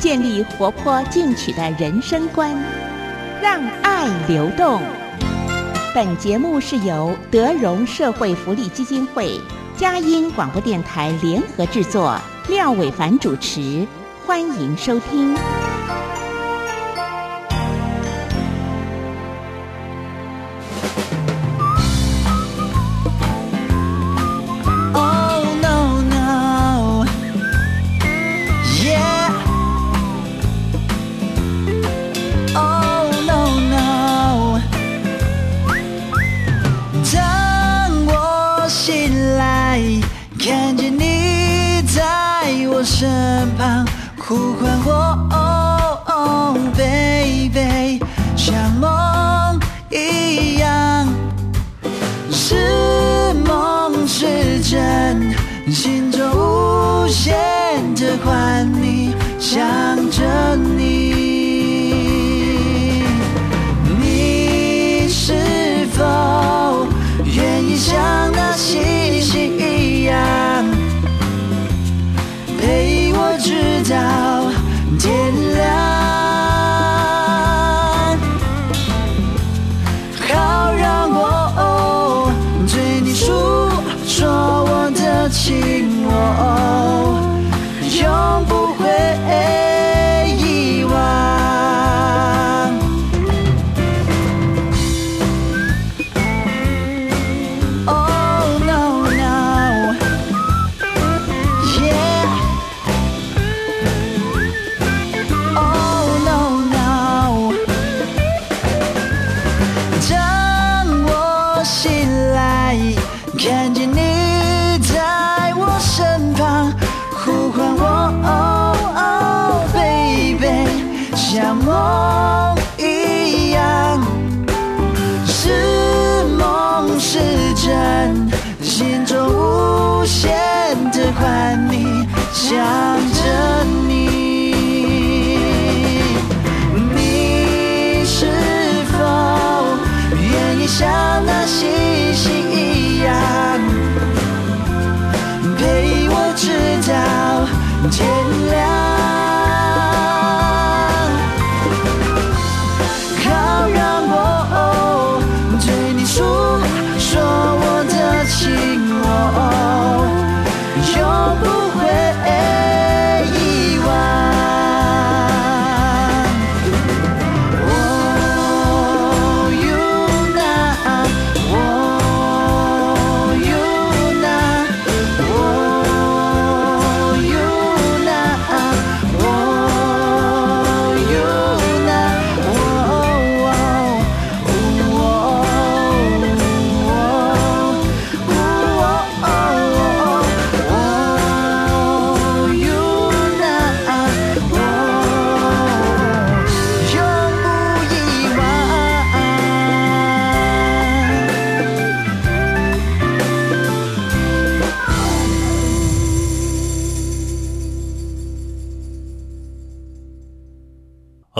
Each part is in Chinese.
建立活泼进取的人生观，让爱流动。本节目是由德荣社会福利基金会、佳音广播电台联合制作，廖伟凡主持，欢迎收听。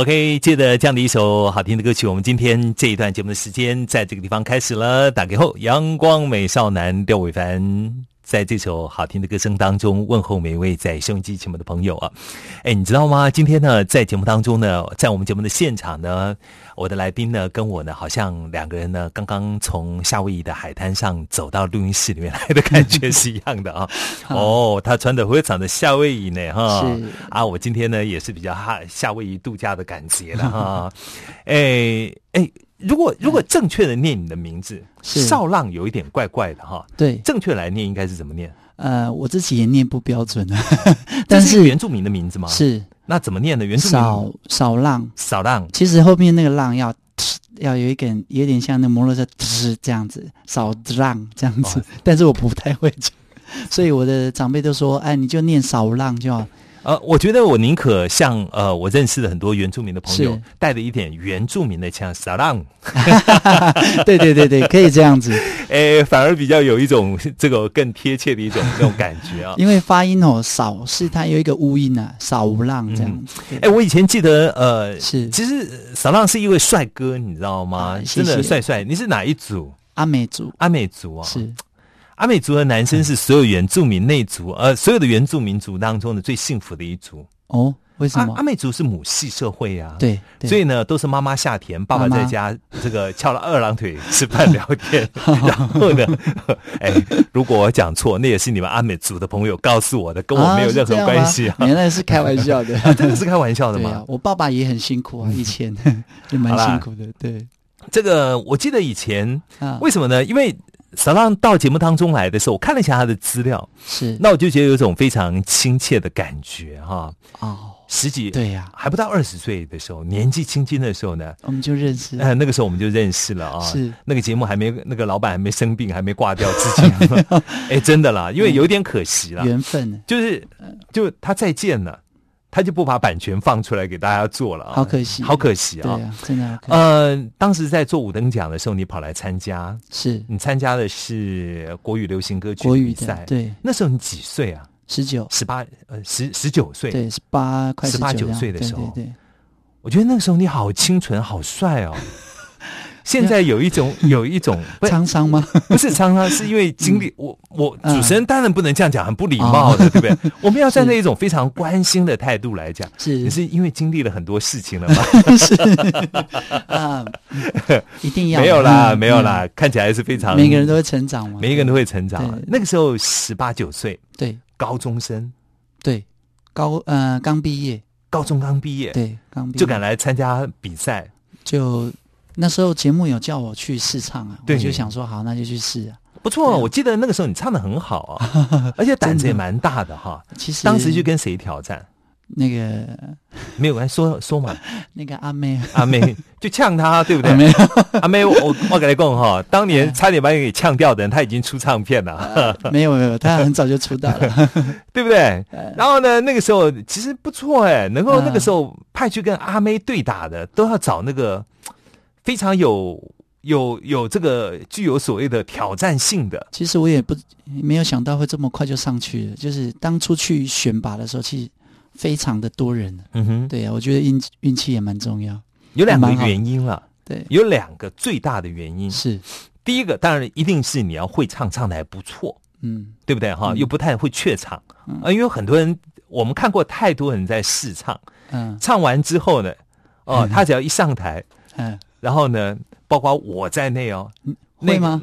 OK，接着这样的一首好听的歌曲，我们今天这一段节目的时间在这个地方开始了。打开后，阳光美少男廖伟凡在这首好听的歌声当中问候每一位在收音机前面的朋友啊。哎，你知道吗？今天呢，在节目当中呢，在我们节目的现场呢，我的来宾呢跟我呢，好像两个人呢刚刚从夏威夷的海滩上走到录音室里面来的感觉是一样的啊。哦，他穿的非常的夏威夷呢，哈。啊，我今天呢也是比较哈夏威夷度假的感觉了哈。哎哎，如果如果正确的念你的名字，是少浪有一点怪怪的哈。对，正确来念应该是怎么念？呃，我自己也念不标准啊，但是是原住民的名字吗？。是那怎么念呢？原住民少少浪，少浪其实后面那个浪要 要有一点有点像那摩托车吱这样子，少浪这样子，但是我不太会讲，所以我的长辈都说，哎，你就念少浪就好。呃，我觉得我宁可像呃，我认识的很多原住民的朋友是，带着一点原住民的腔，撒浪，对对对对，可以这样子，哎，反而比较有一种这个更贴切的一种那种感觉啊。因为发音哦少是它有一个乌音啊，少无浪这样子。对哎，我以前记得，呃，是其实呃撒浪是一位帅哥，你知道吗？啊谢真的谢帅帅。你是哪一组？阿美族阿美族啊？是阿美族的男生是所有原住民内族，呃，所有的原住民族当中的最幸福的一族。哦，为什么阿阿？美族是母系社会啊，，对，对所以呢，都是妈妈下田，爸爸在家这个翘了二郎腿吃饭聊天。然后呢，哎，如果我讲错，那也是你们阿美族的朋友告诉我的，跟我没有任何关系啊原来是开玩笑的，真的是开玩笑的吗？啊，我爸爸也很辛苦啊，以前也蛮辛苦的，对这个我记得以前啊，为什么呢？因为小浪到节目当中来的时候，我看了一下他的资料，是。那我就觉得有一种非常亲切的感觉哈。哦，十几对呀，还不到二十岁的时候，年纪轻轻的时候呢，我们就认识呃，那个时候我们就认识了啊。是。那个节目还没那个老板还没生病，还没挂掉之前，哎，真的啦，因为有点可惜啦，缘分，就是就他再见了，他就不把版权放出来给大家做了啊，好可惜。好可惜啊。对啊，真的好可惜。呃，当时在做五等奖的时候，你跑来参加，是。你参加的是国语流行歌曲国语比赛，，对，那时候你几岁啊？十九，十八呃十十九岁，对，十八快十八九9岁的时候。对对对，我觉得那个时候你好清纯，好帅哦。现在有一种 有一种沧桑吗？不是沧桑是因为经历，我我嗯。主持人当然不能这样讲，很不礼貌的，哦。对不对？我们要站在一种非常关心的态度来讲。是。你是因为经历了很多事情了吗？啊，嗯。一定要没有啦，嗯没有啦，看起来是非常每个人都会成长嘛，每一个人都会成长。那个时候十八九岁，对。高中生，对，高呃刚毕业，高中刚毕业，对刚就敢来参加比赛。就那时候节目有叫我去试唱啊，对我就想说好，那就去试啊。不错，啊我记得那个时候你唱的很好啊，而且胆子也蛮大的哈。其实当时就跟谁挑战？那个 没有关系，说说嘛，那个阿妹，阿妹就呛他，对不对？阿妹阿妹，我我跟你讲哈，当年差点把你给呛掉的人，他已经出唱片了，没有没有，他很早就出道了。对不对？然后呢，那个时候其实不错哎，能够那个时候派去跟阿妹对打的，都要找那个非常有有有这个具有所谓的挑战性的。其实我也不没有想到会这么快就上去了，就是当初去选拔的时候，其实非常的多人。嗯哼，对啊，我觉得运运气也蛮重要。有两个原因了，对，有两个最大的原因。是，第一个当然一定是你要会唱，唱的还不错，嗯，对不对？哈？嗯。又不太会怯场。啊，因为很多人我们看过太多人在试唱，嗯。唱完之后呢，哦，他只要一上台，嗯，然后呢，包括我在内哦，那个会吗？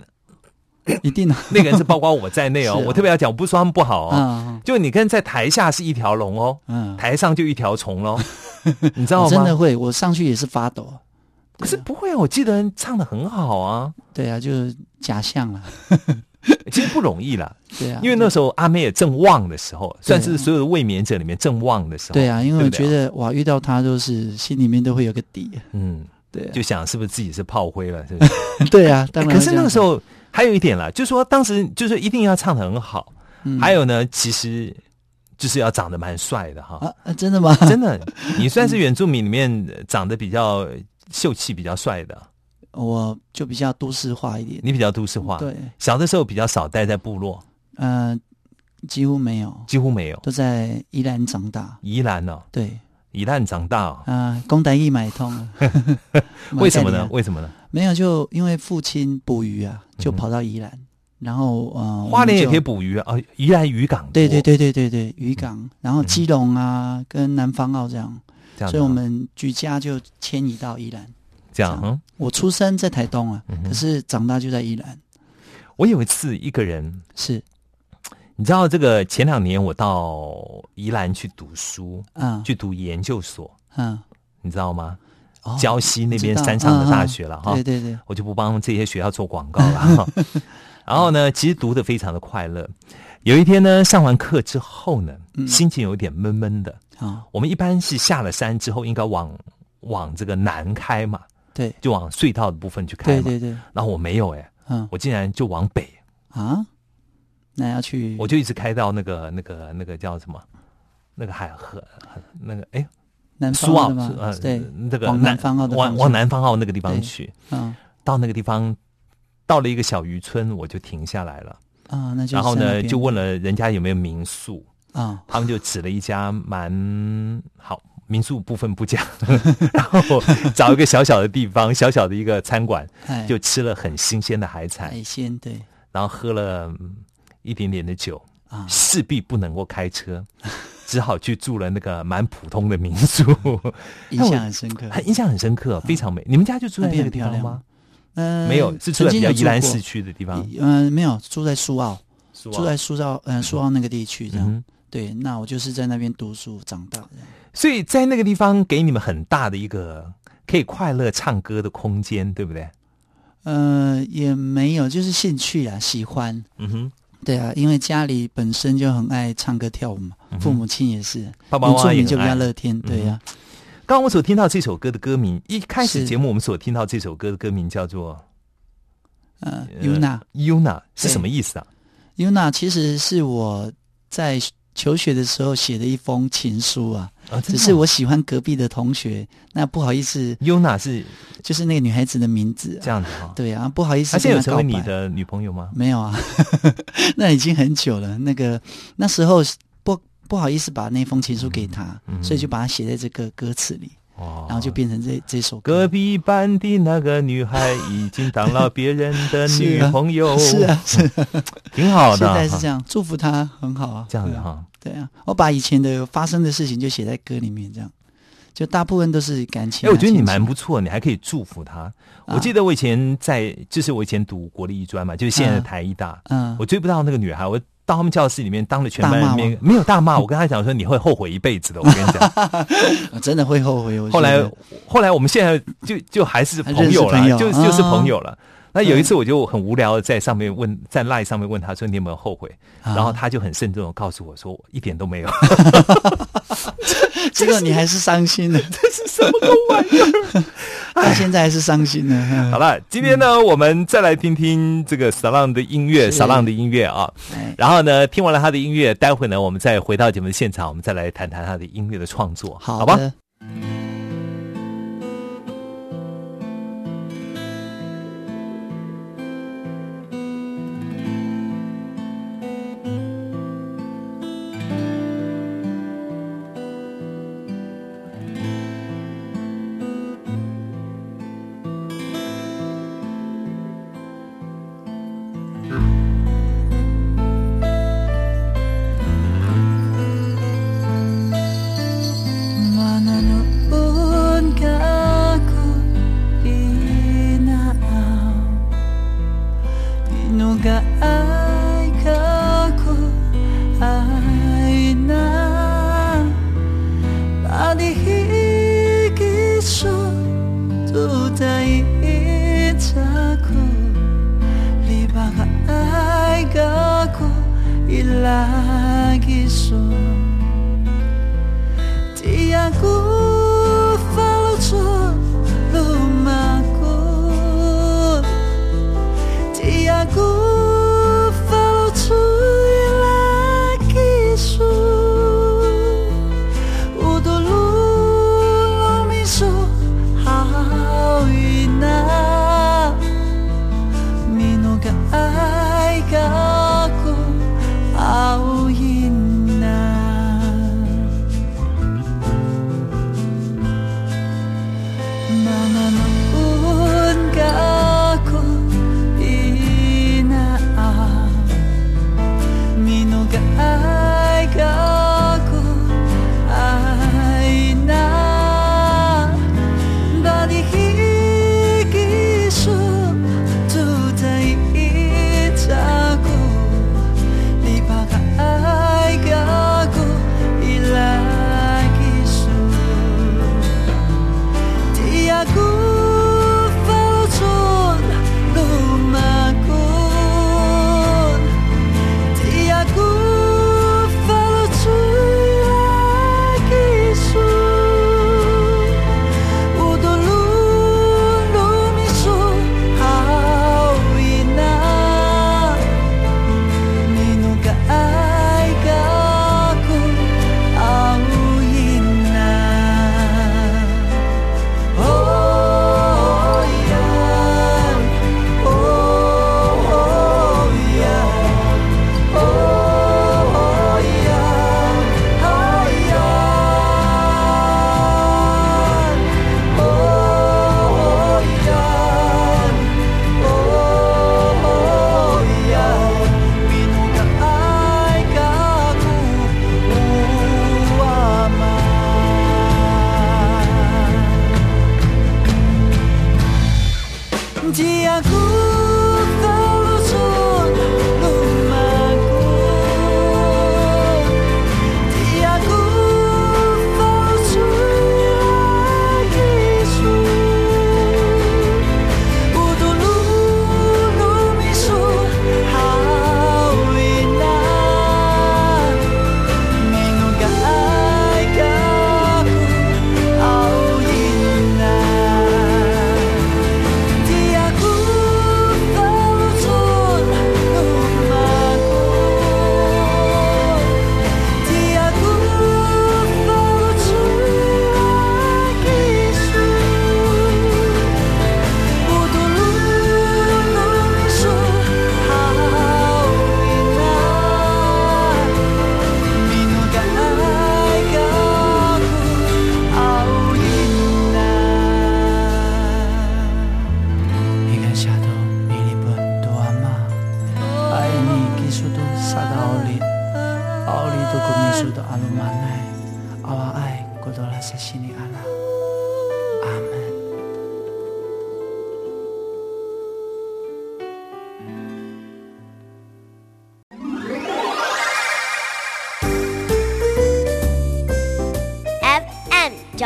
一定啊。那个人是包括我在内哦，啊我特别要讲，我不是说他们不好哦，嗯就你跟在台下是一条龙哦，嗯，台上就一条虫喽，你知道吗？我真的会，我上去也是发抖。可是不会啊，我记得唱的很好啊，对啊，就是假象了。其实不容易啦，对啊，因为那时候阿妹也正旺的时候，算是所有的卫冕者里面正旺的时候。对啊，因为我觉得哇，遇到他就是心里面都会有个底。嗯，对啊，就想是不是自己是炮灰了，是不是？对啊，当然可。是那个时候还有一点啦，就是说当时就是一定要唱的很好，嗯还有呢，其实就是要长得蛮帅的哈。啊啊，真的吗？真的，你算是原住民里面长得比较秀气、比较帅的，我就比较都市化一点。你比较都市化。，对，小的时候比较少待在部落，呃，几乎没有，几乎没有。都在宜兰长大。宜兰哦，对宜兰长大哦，啊，公台一买通啊。为什么呢？为什么呢？没有，就因为父亲捕鱼啊，就跑到宜兰，然后呃，花莲也可以捕。捕鱼啊，啊宜兰渔港多对对，对对对对，渔港，然后基隆啊，跟南方澳这样，所以我们举家就迁移到宜兰。这样嗯。我出生在台东啊，嗯可是长大就在宜兰。我有一次一个人，是，你知道这个前两年我到宜兰去读书，嗯去读研究所，嗯，你知道吗？哦礁溪那边山上的大学了哈对，对对，我就不帮这些学校做广告了哈。然后呢，其实读的非常的快乐。有一天呢，上完课之后呢，嗯心情有点闷闷的。啊，我们一般是下了山之后，应该往往这个南开嘛，对就往隧道的部分去开嘛。对对对，然后我没有哎、嗯我竟然就往北，啊，那要去我就一直开到那个那个那个叫什么？那个海河那个哎南苏澳吗？呃对，那个往南方往往南方澳那个地方去，嗯。到那个地方到了一个小渔村，我就停下来了，啊，那就然后呢就问了人家有没有民宿，啊，他们就指了一家蛮好。民宿部分不讲，然后找一个小小的地方，小小的一个餐馆，哎，就吃了很新鲜的海产，海鲜对。然后喝了嗯一点点的酒，啊，势必不能够开车，只好去住了那个蛮普通的民宿，印象很深刻。很印象很深刻，非常美。你们家就住在那个地方吗？嗯，没有，是住在比较宜兰市区的地方，嗯，没有住在苏澳，住住在苏澳，嗯，苏澳那个地区这样。嗯，对，那我就是在那边读书长大的。所以在那个地方给你们很大的一个可以快乐唱歌的空间，对不对？呃，也没有，就是兴趣啊，喜欢。嗯哼，对啊，因为家里本身就很爱唱歌跳舞嘛，嗯父母亲也是，爸爸妈妈也就比较乐天。对呀、刚刚我所听到这首歌的歌名，一开始节目我们所听到这首歌的歌名叫做呃，Yuna，Yuna 是什么意思啊？Yuna 其实是我在求学的时候写的一封情书啊，啊，只是我喜欢隔壁的同学，那不好意思，Yuna 是就是那个女孩子的名字、这样子哈。对啊，不好意思她现在有成为你的女朋友吗？没有啊，那已经很久了。那个那时候不不好意思把那封情书给他，嗯所以就把它写在这个歌词里，哦然后就变成这这首隔。壁班的那个女孩已经当了别人的女啊朋友，是啊，是啊，挺好的。现在是这样，祝福她很好啊。这样的哈。对啊，我把以前的发生的事情就写在歌里面，这样就大部分都是感情哎，啊。我觉得你蛮不错，你还可以祝福他。啊我记得我以前在，就是我以前读国立艺专嘛，就是现在的嗯台艺大，嗯我追不到那个女孩，我到他们教室里面当着全班人大骂面，没有大骂，我跟他讲说你会后悔一辈子的，我跟你讲。真的会后悔。后来，后来我们现在就就还是朋友了，就就是啊朋友了。那有一次我就很无聊的，在上面问，在赖上面问他说你有没有后悔，啊然后他就很慎重的告诉我说我一点都没有。结果你还是伤心了，这是什么玩意儿？到现在还是伤心的。嗯好了，今天呢，我们再来听听这个 Salon 的音乐是，Salon 的音乐啊。哎然后呢，听完了他的音乐，待会呢，我们再回到节目的现场，我们再来谈谈他的音乐的创作，好好吧？说。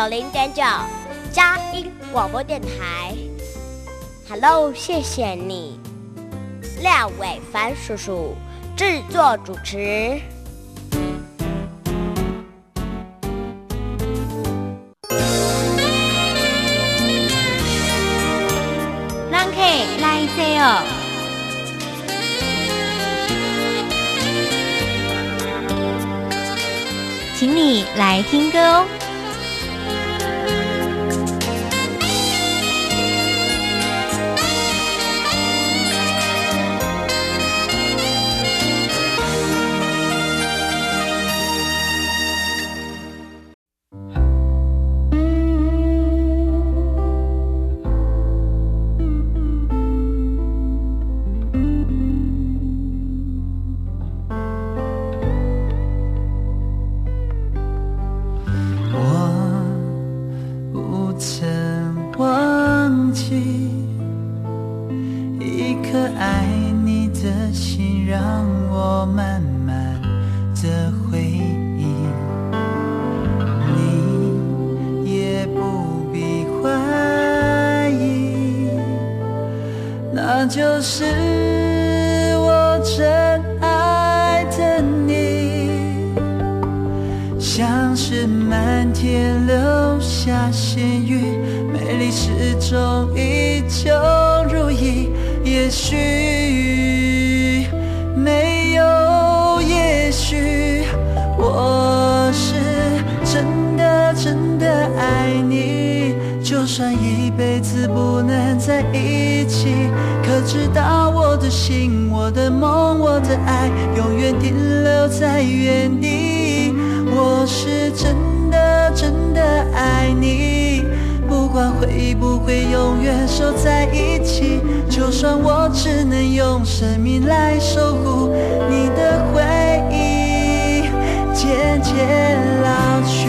九零点九，佳音广播电台。Hello，谢谢你，廖伟凡叔叔制作主持。让 K 来 C 哦。请你来听歌哦。就是我真爱的你。像是满天留下细雨，美丽始终依旧如一。也许知道我的心、我的梦、我的爱，永远停留在原地。我是真的真的爱你，不管会不会永远守在一起，就算我只能用生命来守护你的回忆，渐渐老去。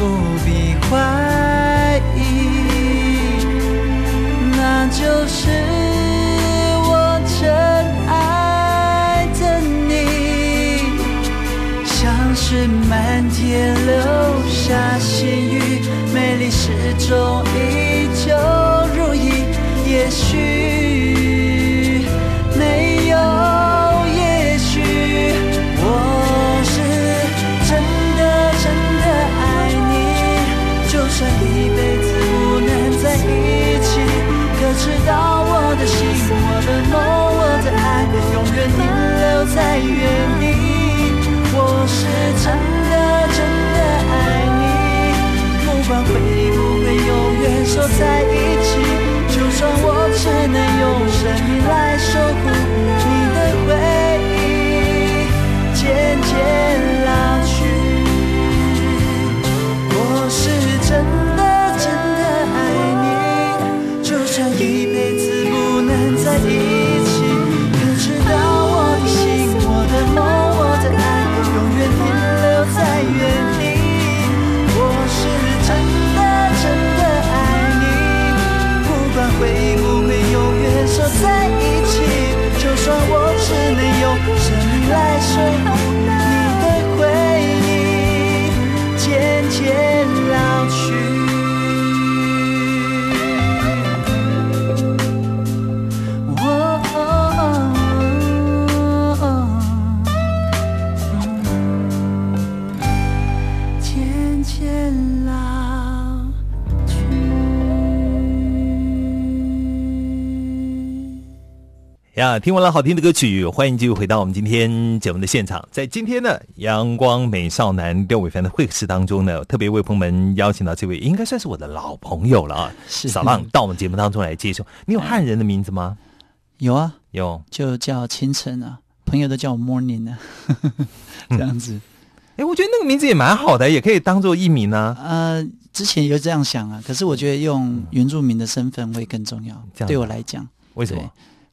也听完了好听的歌曲，欢迎继续回到我们今天节目的现场。在今天的阳光美少男廖伟凡的会客室当中呢，特别为朋友们邀请到这位应该算是我的老朋友了啊，是小浪到我们节目当中来接受。你有汉人的名字吗？有啊，有。就叫清晨啊，朋友都叫我 Morning 啊，这样子。哎，我觉得那个名字也蛮好的，也可以当做艺名啊。呃，之前有这样想啊，可是我觉得用原住民的身份会更重要，对我来讲。为什么对？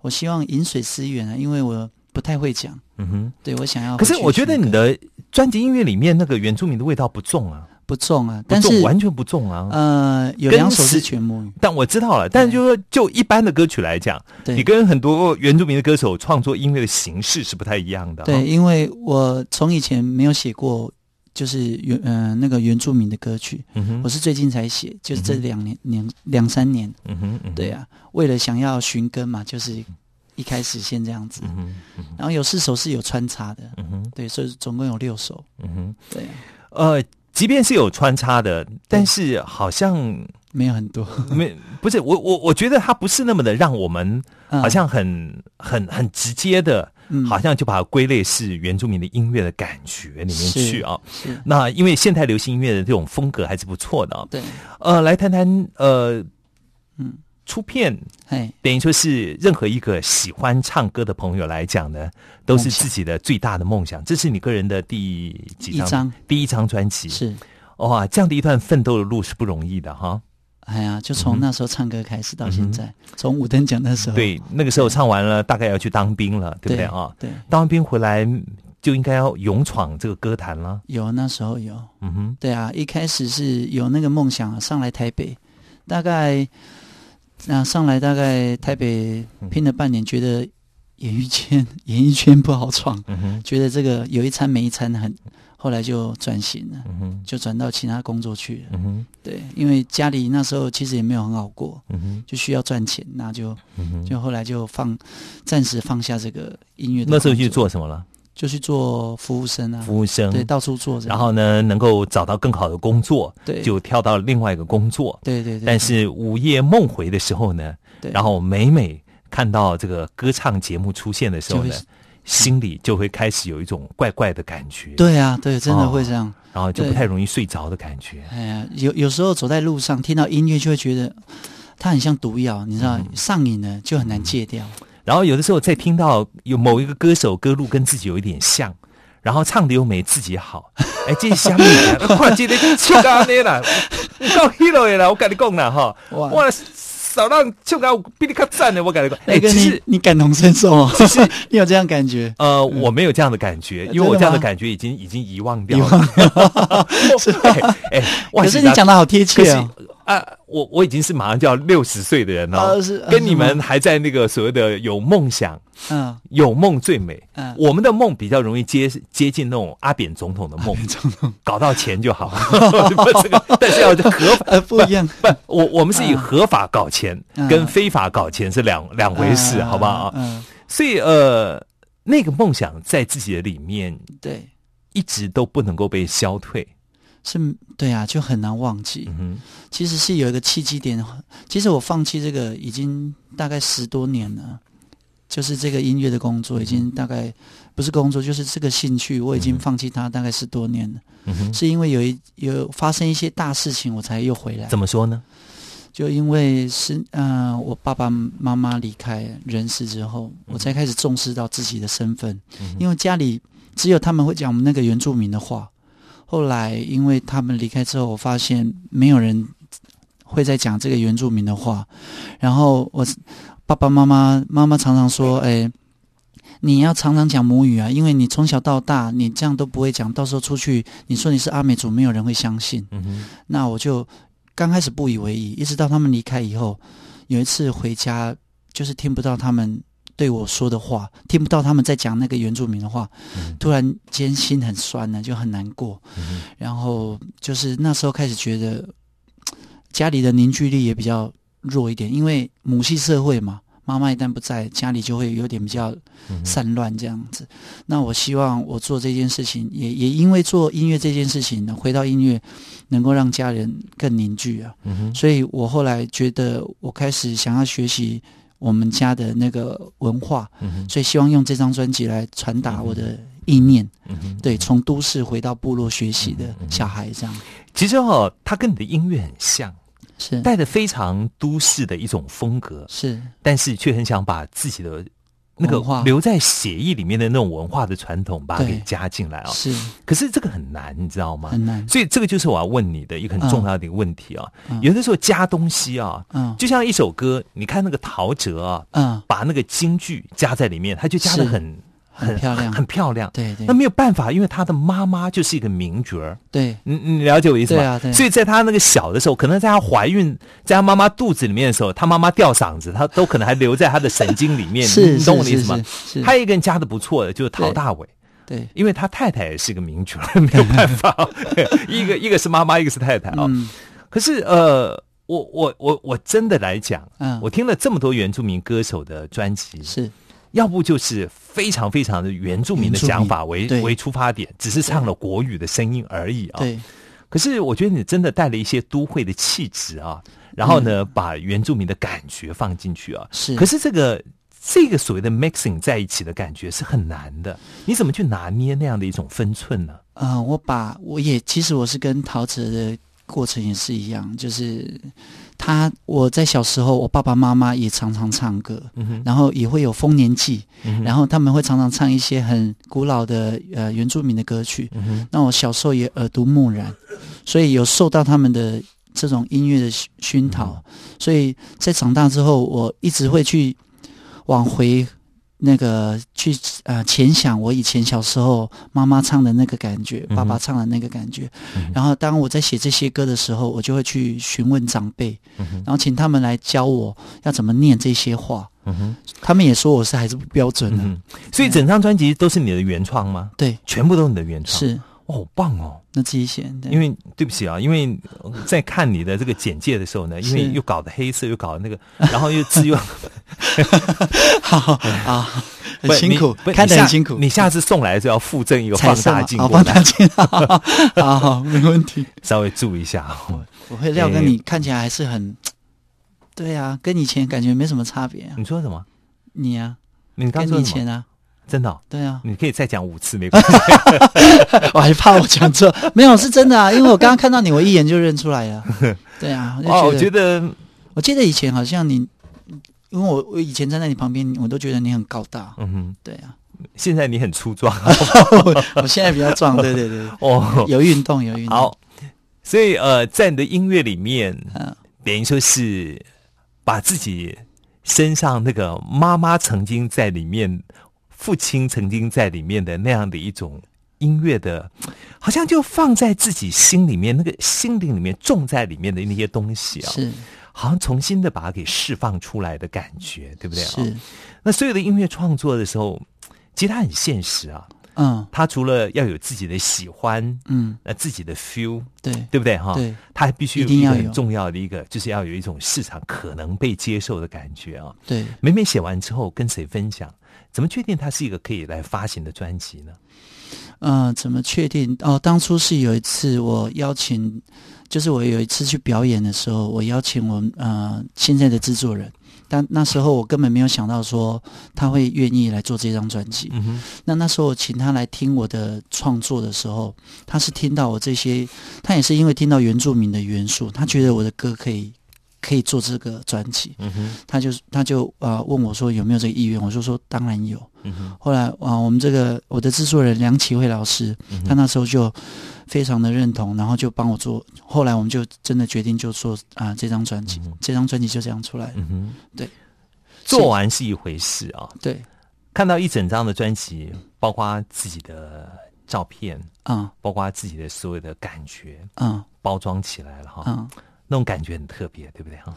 我希望饮水思源啊，因为我不太会讲，嗯哼。对我想要。可是我觉得你的专辑音乐里面那个原住民的味道不重啊，不重啊，但是完全不重啊。呃，有两首是是全母语，但我知道了，但是就说就一般的歌曲来讲，你跟很多原住民的歌手创作音乐的形式是不太一样的。对，哈，因为我从以前没有写过，就是原呃那个原住民的歌曲，我是最近才写，就是这两年两两三年，嗯哼，嗯哼。对，啊，为了想要寻根嘛，就是一开始先这样子，嗯哼，然后有四首是有穿插的，嗯哼，对，所以总共有六首，嗯哼，对啊，呃，即便是有穿插的，但是好像 没有很多，没不是我我我觉得它不是那么的让我们嗯。好像很很很直接的，嗯。好像就把它归类是原住民的音乐的感觉里面去啊。那因为现代流行音乐的这种风格还是不错的啊。对，呃，来谈谈呃，嗯，出片哎，等于说是任何一个喜欢唱歌的朋友来讲呢，都是自己的最大的梦想。这是你个人的第几张。第一张专辑。是，哇，这样的一段奋斗的路是不容易的哈。哎呀，就嗯从那时候唱歌开始到现在，从五等奖那时候，对，那个时候唱完了，大概要去当兵了，对不对啊？对，当完兵回来就应该要勇闯这个歌坛了。有那时候有，嗯哼，对啊，一开始是有那个梦想啊，上来台北，大概那、上来大概台北拼了半年，觉得演艺圈 演艺圈不好闯，嗯，觉得这个有一餐没一餐很，后来就转型了，嗯，就转到其他工作去了。嗯，对，因为家里那时候其实也没有很好过，嗯，就需要赚钱，那就。就后来就放暂时放下这个音乐那时候去做什么了？就去做服务生啊，服务生。对，到处做，然后呢，能够找到更好的工作，对就跳到另外一个工作。对对对，但是午夜梦回的时候呢，对然后每每看到这个歌唱节目出现的时候呢心里就会开始有一种怪怪的感觉，，对啊，对，真的哦会这样。然后就不太容易睡着的感觉。哎呀，有有时候走在路上听到音乐，就会觉得它很像毒药，你知道，嗯上瘾了就很难戒掉。然后有的时候再听到有某一个歌手歌路跟自己有一点像，然后唱的又没自己好，哎，这是香米啊？看这个唱到安尼啦，有够 hero 的啦，我跟你讲啦哈，哇哇，少让唱到比你较赞的，我跟你讲，哎，其实你感同身受哦，你有这样感觉？呃，我没有这样的感觉，因为我这样的感觉已经已经遗忘掉了。是 哎 可是你讲的好贴切哦。啊，我我已经是马上就要六十岁的人了、跟你们还在那个所谓的有梦想，嗯有梦最美。嗯，我们的梦比较容易接接近那种阿扁总统的梦，搞到钱就好。不这个，但是要合法。呃不一样。不，我我们是以合法搞钱，嗯跟非法搞钱是两两回事，好不好啊？嗯，所以呃，那个梦想在自己的里面对，一直都不能够被消退。是，对啊，就很难忘记。嗯其实是有一个契机点，其实我放弃这个已经大概十多年了，就是这个音乐的工作已经大概不是工作，就是这个兴趣，我已经放弃它大概十多年了。嗯哼，是因为有一有发生一些大事情，我才又回来。怎么说呢？就因为是嗯、呃我爸爸妈妈离开人世之后，我才开始重视到自己的身份，因为家里只有他们会讲我们那个原住民的话。后来因为他们离开之后，我发现没有人会在讲这个原住民的话，然后我爸爸妈妈妈妈常常说：“哎，你要常常讲母语啊，因为你从小到大你这样都不会讲，到时候出去你说你是阿美族，没有人会相信。”那我就刚开始不以为意，一直到他们离开以后，有一次回家就是听不到他们对我说的话，听不到他们在讲那个原住民的话，突然间心很酸呢，就很难过。然后就是那时候开始觉得家里的凝聚力也比较弱一点，因为母系社会嘛。妈妈一旦不在，家里就会有点比较散乱这样子。那我希望我做这件事情，也也因为做音乐这件事情呢，回到音乐，能够让家人更凝聚啊。所以我后来觉得，我开始想要学习我们家的那个文化，所以希望用这张专辑来传达我的意念。对，从都市回到部落学习的小孩这样。其实哦，他跟你的音乐很像，是。带着非常都市的一种风格，是。但是却很想把自己的那个文化。留在血液里面的那种文化的传统，把它给加进来啊、是。可是这个很难，你知道吗？很难。所以这个就是我要问你的一个很重要的一个问题啊。嗯。有的时候加东西啊，嗯。就像一首歌，你看那个陶喆啊，嗯，把那个京剧加在里面，他就加的很很漂亮很漂亮。对对那没有办法，因为他的妈妈就是一个名角儿。对你你了解我意思吗？对啊对所以在他那个小的时候，可能在他怀孕，在他妈妈肚子里面的时候，他妈妈吊嗓子，他都可能还留在他的神经里面。是你懂我的是意思吗？是是他一个人加的不错的，就是陶大伟。对，因为他太太也是个名角儿，没有办法，一个 一个是妈妈，一个是太太啊、嗯可是呃，我我我我真的来讲，嗯我听了这么多原住民歌手的专辑，是要不就是非常非常的原住民的原住民讲法为为出发点，只是唱了国语的声音而已啊。对可是我觉得你真的带了一些都会的气质啊，然后呢，把原住民的感觉放进去啊。嗯是可是这个这个所谓的 mixing 在一起的感觉是很难的，你怎么去拿捏那样的一种分寸呢？嗯，我把我也其实我是跟陶喆的过程也是一样，就是他我在小时候，我爸爸妈妈也常常唱歌，嗯然后也会有丰年祭，哼。然后他们会常常唱一些很古老的呃原住民的歌曲。嗯那我小时候也耳濡目染，所以有受到他们的这种音乐的熏熏陶，所以在长大之后，我一直会去往回那个去呃前想我以前小时候妈妈唱的那个感觉，爸爸唱的那个感觉。嗯然后当我在写这些歌的时候，我就会去询问长辈，嗯然后请他们来教我要怎么念这些话。嗯哼他们也说我是还是不标准的，嗯，所以整张专辑都是你的原创吗？对，全部都是你的原创？是哦，好棒哦！那自己写的，因为对不起啊，因为呃在看你的这个简介的时候呢，因为又搞的黑色，又搞的那个，然后又字又 好啊，不很辛苦看得很辛苦。你下次送来的时候要附赠一个放大镜放大镜，好没问题。稍微注意一下哦。我会料跟你看起来还是很，对啊，跟以前感觉没什么差别啊。你说什么？你啊，你刚跟说以前啊，真的哦、对啊，你可以再讲五次没关系。我还怕我讲错，没有是真的啊，因为我刚刚看到你，我一眼就认出来了。对啊，哦，我我觉觉得，得，我记得以前好像你，因为我我以前站在你旁边，我都觉得你很高大。嗯哼，对啊，现在你很粗壮 我现在比较壮，对对对，哦。有运动有运动。好，所以呃，在你的音乐里面，嗯，等于说是把自己身上那个妈妈曾经在里面，父亲曾经在里面的那样的一种音乐的，好像就放在自己心里面那个心灵里面种在里面的那些东西啊，是好像重新的把它给释放出来的感觉，对不对啊？是，那所有的音乐创作的时候，其实它很现实啊。嗯他除了要有自己的喜欢，嗯，呃，自己的 feel，对对不对哈？对，他还必须有一个很重要的一个，就是要有一种市场可能被接受的感觉啊。对。每每写完之后跟谁分享？怎么确定它是一个可以来发行的专辑呢？嗯，怎么确定？哦，当初是有一次我邀请，就是我有一次去表演的时候，我邀请我呃现在的制作人，但那时候我根本没有想到说他会愿意来做这张专辑。嗯哼，那那时候我请他来听我的创作的时候，他是听到我这些，他也是因为听到原住民的元素，他觉得我的歌可以可以做这个专辑。嗯哼，他就他就呃问我说有没有这个意愿，我就说当然有。嗯哼，后来啊、我们这个我的制作人梁启慧老师，嗯他那时候就非常的认同，然后就帮我做。后来我们就真的决定就做啊、这张专辑，这张专辑就这样出来。嗯哼，对，做完是一回事啊，对，看到一整张的专辑，包括自己的照片，嗯。包括自己的所有的感觉，嗯。包装起来了哈，嗯，那种感觉很特别，对不对哈？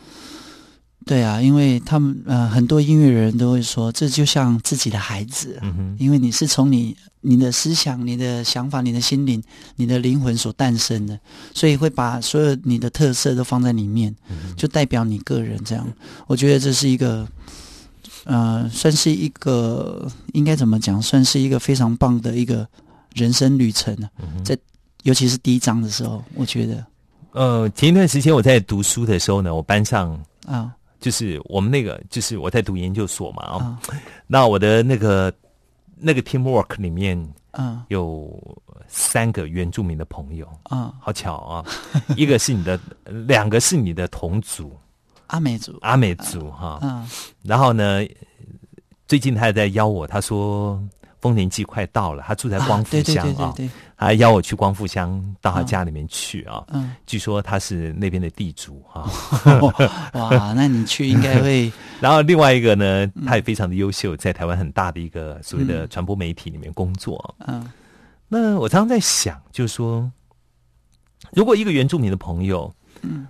对啊，因为他们呃很多音乐人都会说，这就像自己的孩子，嗯哼，因为你是从你你的思想、你的想法、你的心灵、你的灵魂所诞生的，所以会把所有你的特色都放在里面，嗯就代表你个人这样。我觉得这是一个，呃，算是一个应该怎么讲，算是一个非常棒的一个人生旅程啊。嗯在尤其是第一章的时候，我觉得呃，前一段时间我在读书的时候呢，我班上啊。就是我们那个，就是我在读研究所嘛啊，啊那我的那个那个 teamwork 里面嗯有三个原住民的朋友，啊！好巧啊！一个是你的，两个是你的同族 阿美族。阿美族哈。嗯然后呢，最近他也在邀我，他说丰年祭快到了，他住在光复对对乡啊，对对对，他还邀我去光复乡到他啊家里面去啊。嗯。据说他是那边的地主啊。哇，那你去应该会 然后另外一个呢，嗯他也非常的优秀，在台湾很大的一个所谓的传播媒体里面工作。嗯那我常常在想，就是说，如果一个原住民的朋友，嗯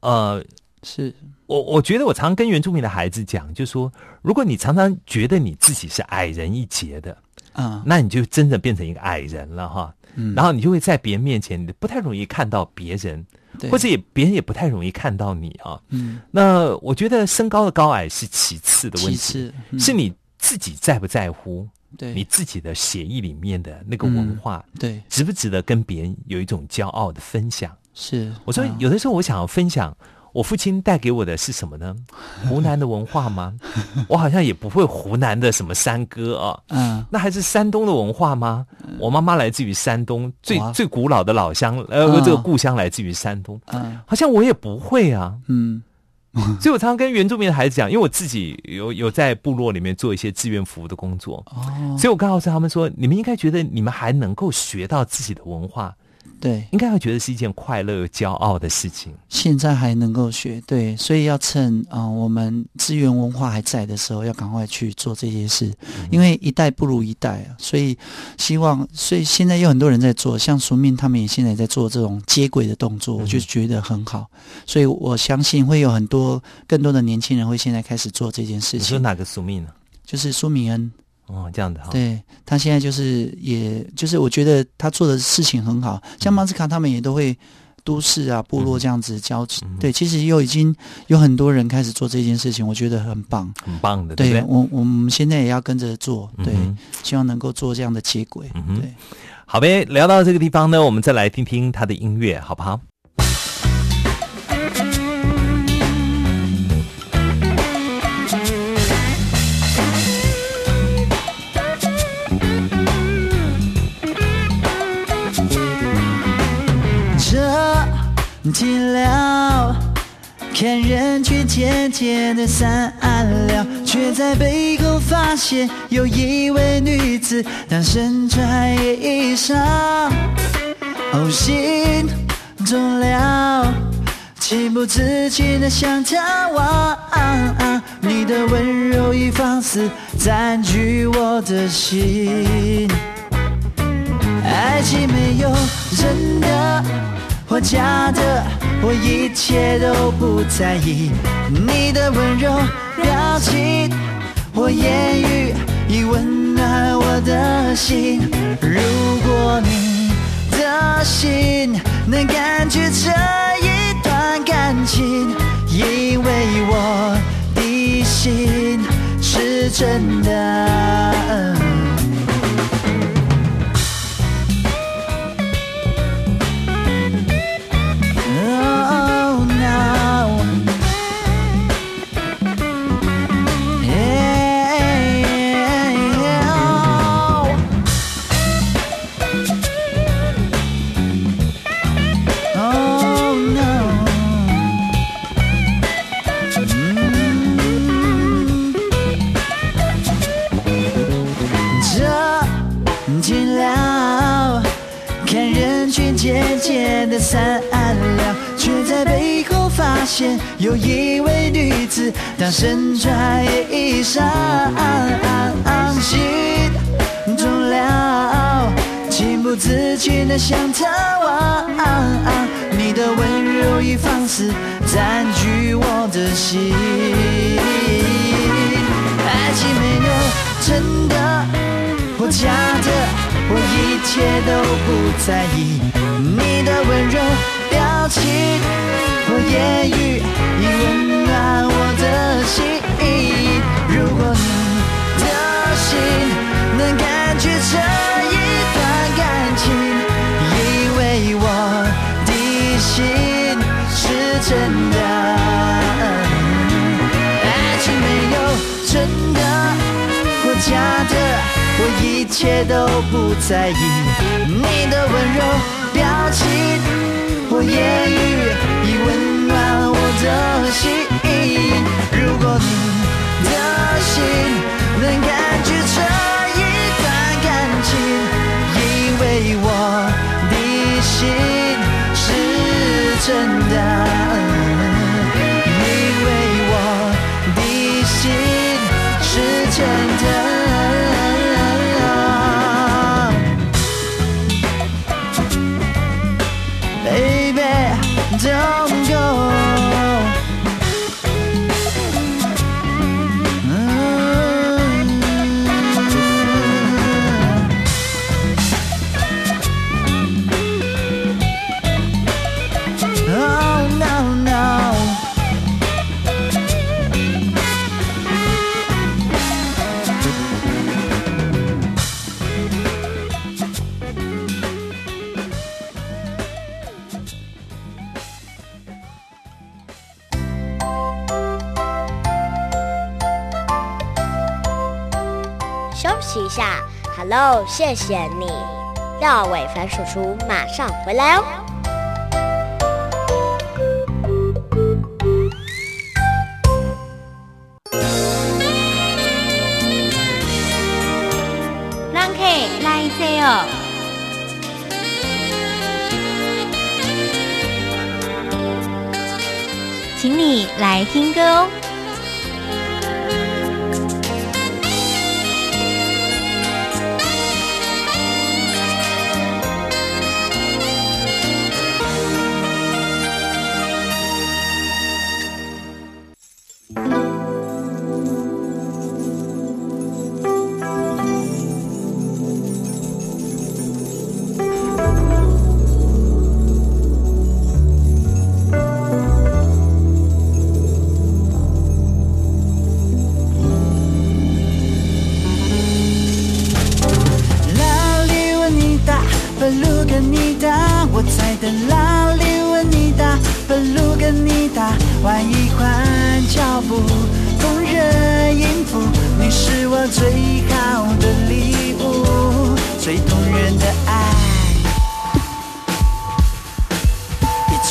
呃，是我我觉得我常跟原住民的孩子讲，就是说，如果你常常觉得你自己是矮人一截的，啊那你就真的变成一个矮人了哈。嗯然后你就会在别人面前，你不太容易看到别人，对或者也别人也不太容易看到你啊。嗯那我觉得身高的高矮是其次的问题，其次嗯是你自己在不在乎对你自己的血液里面的那个文化，对值不值得跟别人有一种骄傲的分享？是我说啊有的时候我想要分享。我父亲带给我的是什么呢？湖南的文化吗？我好像也不会湖南的什么山歌啊，嗯。那还是山东的文化吗？我妈妈来自于山东，最最古老的老乡，呃，嗯。这个故乡来自于山东，嗯。好像我也不会啊。嗯。所以我常常跟原住民的孩子讲，因为我自己有有在部落里面做一些志愿服务的工作，哦。所以我告诉他们说，你们应该觉得你们还能够学到自己的文化，对，应该会觉得是一件快乐又骄傲的事情。现在还能够学对，所以要趁啊、呃我们资源文化还在的时候，要赶快去做这些事，因为一代不如一代啊。所以希望，所以现在有很多人在做，像苏命他们也现在在做这种接轨的动作，我就觉得很好。所以我相信会有很多更多的年轻人会现在开始做这件事情。你说哪个苏命呢？就是苏明恩，哦，这样的哈，对他现在就是，也就是我觉得他做的事情很好，像马斯卡他们也都会都市啊、部落这样子交集。对，其实又已经有很多人开始做这件事情，我觉得很棒。很棒的，对对？对我，我们现在也要跟着做，对，嗯希望能够做这样的接轨。嗯对，好呗，聊到这个地方呢，我们再来听听他的音乐，好不好？寂寥，看人群渐渐的散了，却在背后发现有一位女子，她身穿夜衣裳，哦，心中了，情不自禁的想探望，你的温柔与放肆占据我的心。爱情没有真的我假的，我一切都不在意。你的温柔表情或言语，已温暖我的心。如果你的心能感觉这一段感情，因为我的心是真的。却在背后发现有一位女子，她身穿衣裳，心中了，情不自禁的想她望。你的温柔与放肆占据我的心，爱情没有真的或假的。我一切都不在意，的温柔表情或言语已温暖我的心。如果你的心能感觉这一段感情，因为我的心是真的，爱情没有真的或假的。我一切都不在意，你的温柔表情或言语已温暖我的心。如果你的心能感觉这一段感情，因为我的心是真的。Hello，谢谢你，廖伟凡叔叔马上回来哦。让客来坐哦，请你来听歌哦。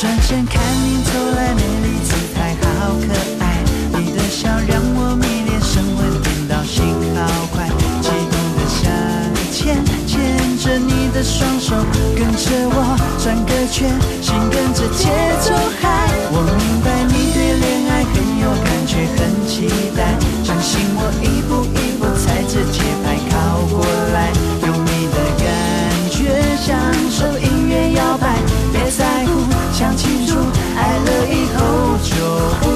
转身看你走来，美丽姿态好可爱。你的笑让我迷恋升温，颠倒心好快，激动的向前，牵着你的双手，跟着我转个圈，心跟着节奏嗨。我明白你对恋爱很有感觉，很期待，相信我一步一步踩着节拍靠过来，有你的感觉，享受音乐摇摆。就不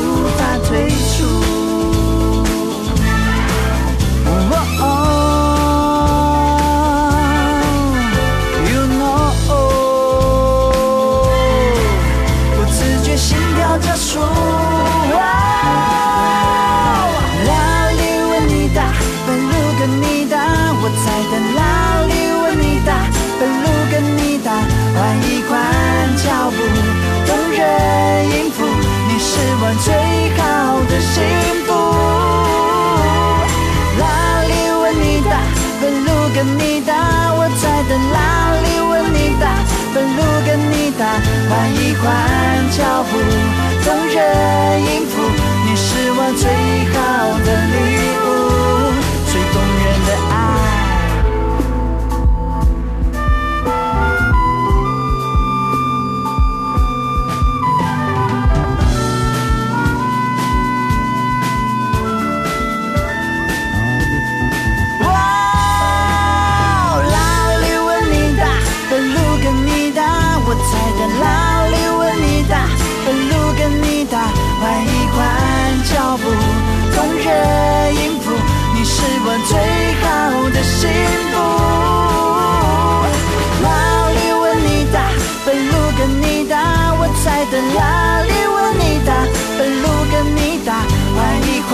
路跟你打，换一换脚步，总任应付。你是我最好的礼物。的幸福，拉里问你答，分路跟你答，我在等拉里问你答，分路跟你答，换一换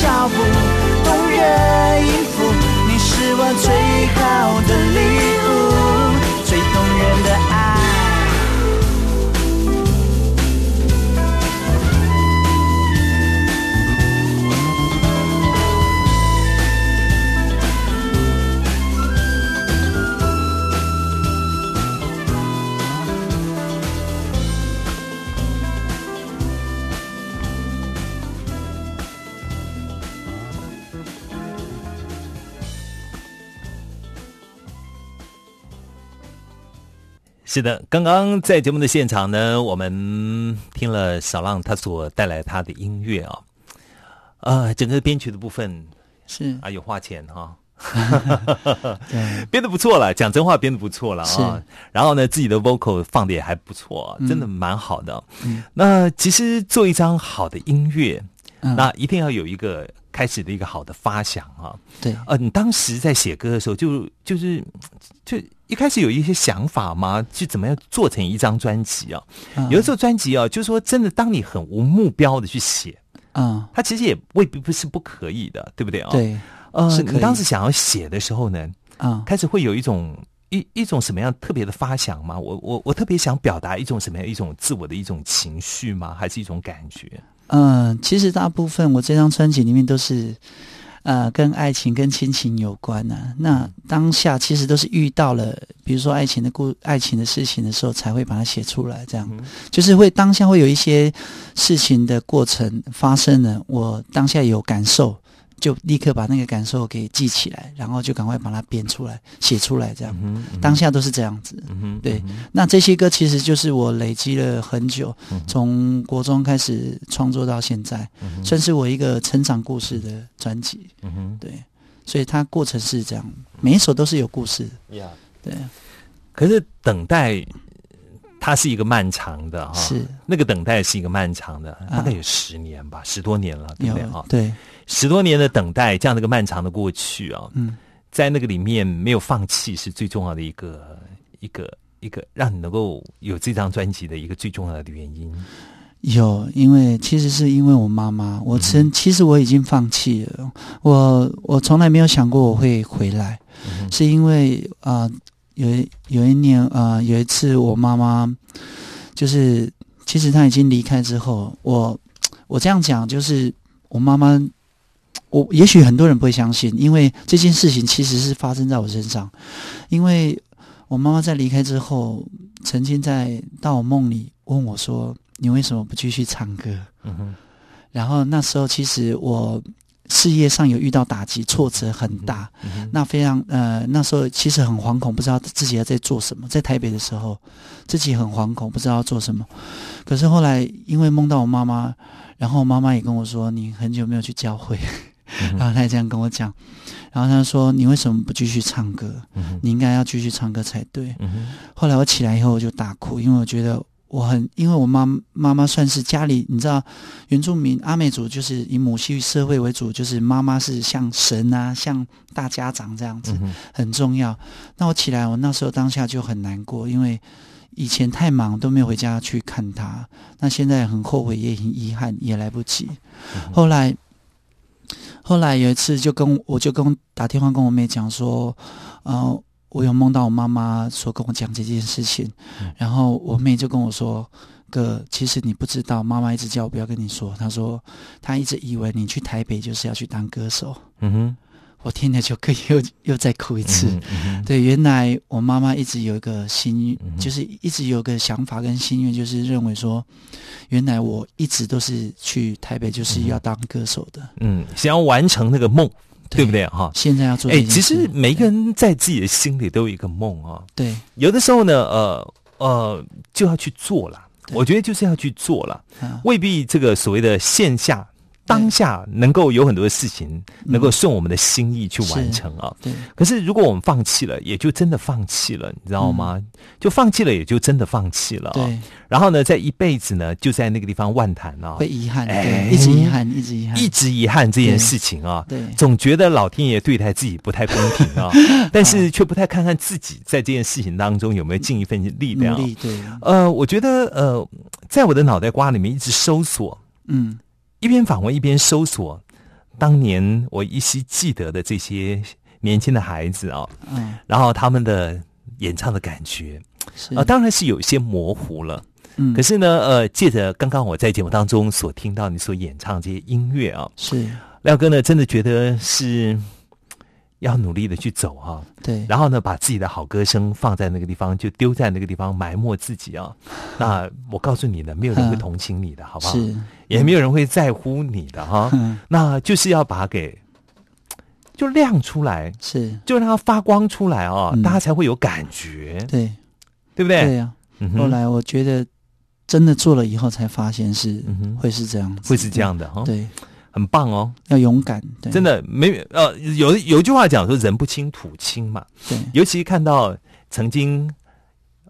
脚步，动人音符，你是我最好的礼物。是的，刚刚在节目的现场呢，我们听了小浪他所带来他的音乐啊，呃，整个编曲的部分是。啊有花钱哈、对，编的不错了，讲真话编的不错了啊。然后呢，自己的 vocal 放的也还不错，真的蛮好的。嗯。那其实做一张好的音乐，嗯。那一定要有一个开始的一个好的发想啊。对，呃，你当时在写歌的时候就，就是就一开始有一些想法吗？去怎么样做成一张专辑啊？嗯有的时候专辑啊，就是说真的，当你很无目标的去写，嗯，它其实也未必不是不可以的，对不对啊？，对，呃，是你当时想要写的时候呢，嗯，开始会有一种一一种什么样特别的发想吗？我我我特别想表达一种什么样一种自我的一种情绪吗？还是一种感觉？嗯，其实大部分我这张专辑里面都是，呃，跟爱情、跟亲情有关呢、那当下其实都是遇到了，比如说爱情的故、爱情的事情的时候，才会把它写出来。这样，就是会当下会有一些事情的过程发生了，我当下有感受，就立刻把那个感受给记起来，然后就赶快把它编出来、写出来。这样，当下都是这样子。嗯，对。嗯那这些歌其实就是我累积了很久，嗯从国中开始创作到现在，算是我一个成长故事的专辑。对，所以它过程是这样，每一首都是有故事。对，可是等待，它是一个漫长的哈，是。那个等待是一个漫长的，啊。大概有十年吧，十多年了，对有不对哈？对，十多年的等待，这样的一个漫长的过去啊，嗯，在那个里面没有放弃是最重要的一个一个一个让你能够有这张专辑的一个最重要的原因。有，因为其实是因为我妈妈，我嗯、其实我已经放弃了，我我从来没有想过我会回来，嗯是因为啊、呃有一有一年啊、呃有一次我妈妈就是其实她已经离开之后，我我这样讲就是我妈妈。我也许很多人不会相信，因为这件事情其实是发生在我身上。因为我妈妈在离开之后，曾经在到我梦里问我说：“你为什么不继续唱歌？”嗯哼，然后那时候其实我事业上有遇到打击，挫折很大，嗯那非常呃那时候其实很惶恐，不知道自己要在做什么。在台北的时候，自己很惶恐，不知道要做什么。可是后来因为梦到我妈妈，然后我妈妈也跟我说：“你很久没有去教会。”然后他也这样跟我讲，然后他说：“你为什么不继续唱歌？你应该要继续唱歌才对。”嗯，后来我起来以后我就大哭，因为我觉得我很，因为我妈妈妈算是家里，你知道，原住民阿美族就是以母系社会为主，就是妈妈是像神啊，像大家长这样子，嗯很重要。那我起来，我那时候当下就很难过，因为以前太忙都没有回家去看她，那现在很后悔，也很遗憾，也来不及。后来。后来有一次，就跟我就跟打电话跟我妹讲说，呃，我有梦到我妈妈说跟我讲这件事情，然后我妹就跟我说：“哥，其实你不知道，妈妈一直叫我不要跟你说。她说她一直以为你去台北就是要去当歌手。嗯哼，”我听了就可以又又再哭一次。对，原来我妈妈一直有一个心，嗯就是一直有个想法跟心愿，就是认为说，原来我一直都是去台北就是要当歌手的，嗯，想要完成那个梦，对不对？哈？现在要做哎。其实每个人在自己的心里都有一个梦啊，对。有的时候呢，呃呃，就要去做了。我觉得就是要去做了，啊，未必这个所谓的线下当下能够有很多的事情能够顺我们的心意去完成啊。对。可是如果我们放弃了，也就真的放弃了，你知道吗？就放弃了，也就真的放弃了、啊。对，然后呢，在一辈子呢，就在那个地方万谈啊，会遗憾，哎对，一直遗憾，一直遗憾，一直遗憾这件事情啊。对。总觉得老天爷对待自己不太公平啊，但是却不太看看自己在这件事情当中有没有尽一份力努量。力，对，呃，我觉得呃，在我的脑袋瓜里面一直搜索，嗯一边访问一边搜索，当年我依稀记得的这些年轻的孩子啊、嗯，然后他们的演唱的感觉。是。啊、当然是有一些模糊了。嗯，可是呢，呃，借着刚刚我在节目当中所听到你所演唱这些音乐啊，是。廖哥呢真的觉得是要努力的去走哈、对，然后呢，把自己的好歌声放在那个地方，就丢在那个地方埋没自己啊。那我告诉你呢，没有人会嗯。同情你的，好不好？是也没有人会在乎你的哈。嗯。那就是要把它给就亮出来，是，就让它发光出来啊，嗯。大家才会有感觉，对。对不对？对呀。嗯后来我觉得真的做了以后，才发现是嗯会是这样子，会是这样的哈，对，很棒哦。要勇敢，对，真的没有呃，有有一句话讲说“人不清土清”嘛，对，尤其看到曾经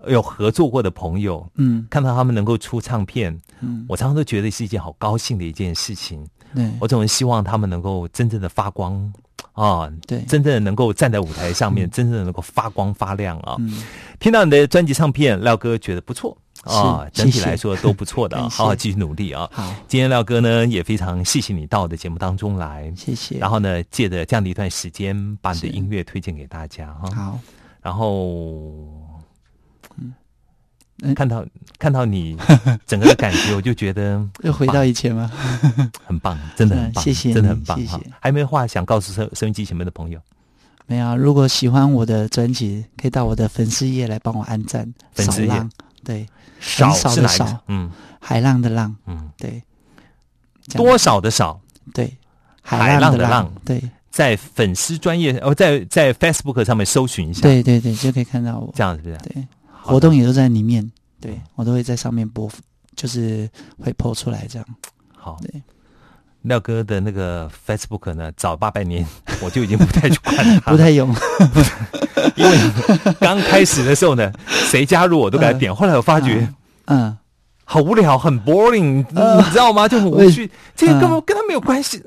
有合作过的朋友，嗯看到他们能够出唱片，嗯，我常常都觉得是一件好高兴的一件事情。对我总是希望他们能够真正的发光啊，对，真正的能够站在舞台上面，真正的能够发光发亮啊。嗯听到你的专辑唱片，廖哥觉得不错啊，整体来说都不错的好好继续努力啊。好，今天廖哥呢也非常谢谢你到我的节目当中来，谢谢，然后呢借着这样的一段时间，把你的音乐推荐给大家哈。好，然后。嗯。看到看到你 整个的感觉，我就觉得 又回到以前吗？很棒，真的很棒，嗯谢谢真的很棒哈谢。谢。还有没有话想告诉收收音机前面的朋友？没有啊，如果喜欢我的专辑，可以到我的粉丝页来帮我按赞、粉丝页。对，少少的是哪少？嗯。海浪的浪，嗯，对，多少的少，对，海浪的浪，对，在粉丝专业哦，在在 Facebook 上面搜寻一下，，对对对，就可以看到我，这样是不是？对，活动也都在里面，对。我都会在上面播，就是会 PO 出来这样，好。对。廖哥的那个 Facebook 呢，早八百年 我就已经不太去管它了，不太用，因为刚开始的时候呢，谁加入我都给他点，后来我发觉嗯，好无聊，很 boring，你知道吗？就很无趣，这个根本嗯。跟他没有关系，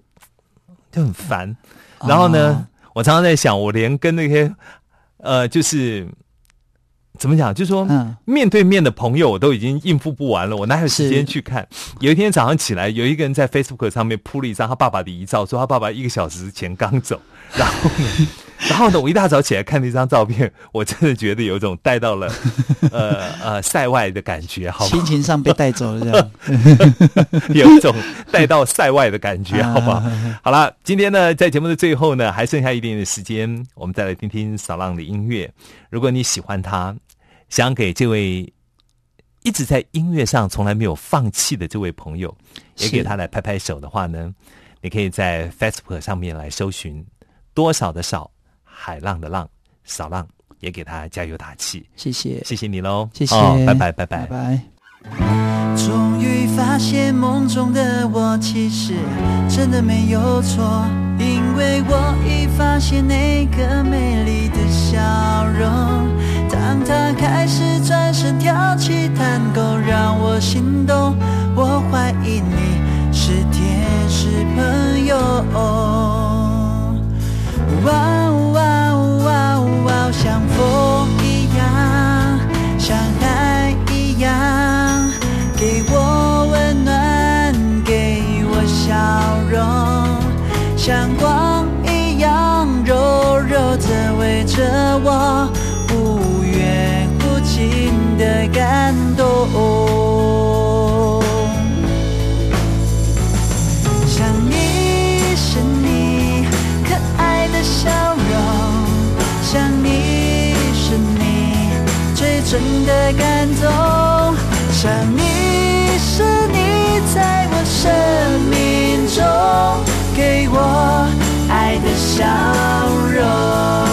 就很烦。然后呢哦，我常常在想，我连跟那些呃，就是怎么讲，就是说。嗯，面对面的朋友，我都已经应付不完了，我哪有时间去看？有一天早上起来，有一个人在 Facebook 上面铺了一张他爸爸的遗照，说他爸爸一个小时前刚走，然后呢，然后呢，我一大早起来看那张照片，我真的觉得有一种带到了 呃呃塞外的感觉，好不心？情上被带走了这样，有一种带到塞外的感觉，好不好？好了，今天呢，在节目的最后呢，还剩下一点点时间，我们再来听听扫浪的音乐。如果你喜欢他，想给这位一直在音乐上从来没有放弃的这位朋友，也是给他来拍拍手的话呢，你可以在 Facebook 上面来搜寻“多少的少，海浪的浪，少浪”，也给他加油打气。谢谢，谢谢你喽，谢谢哦拜拜拜拜拜。拜。终于发现梦中的我其实真的没有错，因为我已发现那个美丽的笑容。当他开始转身跳起探戈，让我心动。我怀疑你是天使朋友。哇哦哇哇哇，像风一样，像海一样，给我温暖，给我笑容，像光一样柔柔地围着我，真的感动，想你是你在我生命中给我爱的笑容。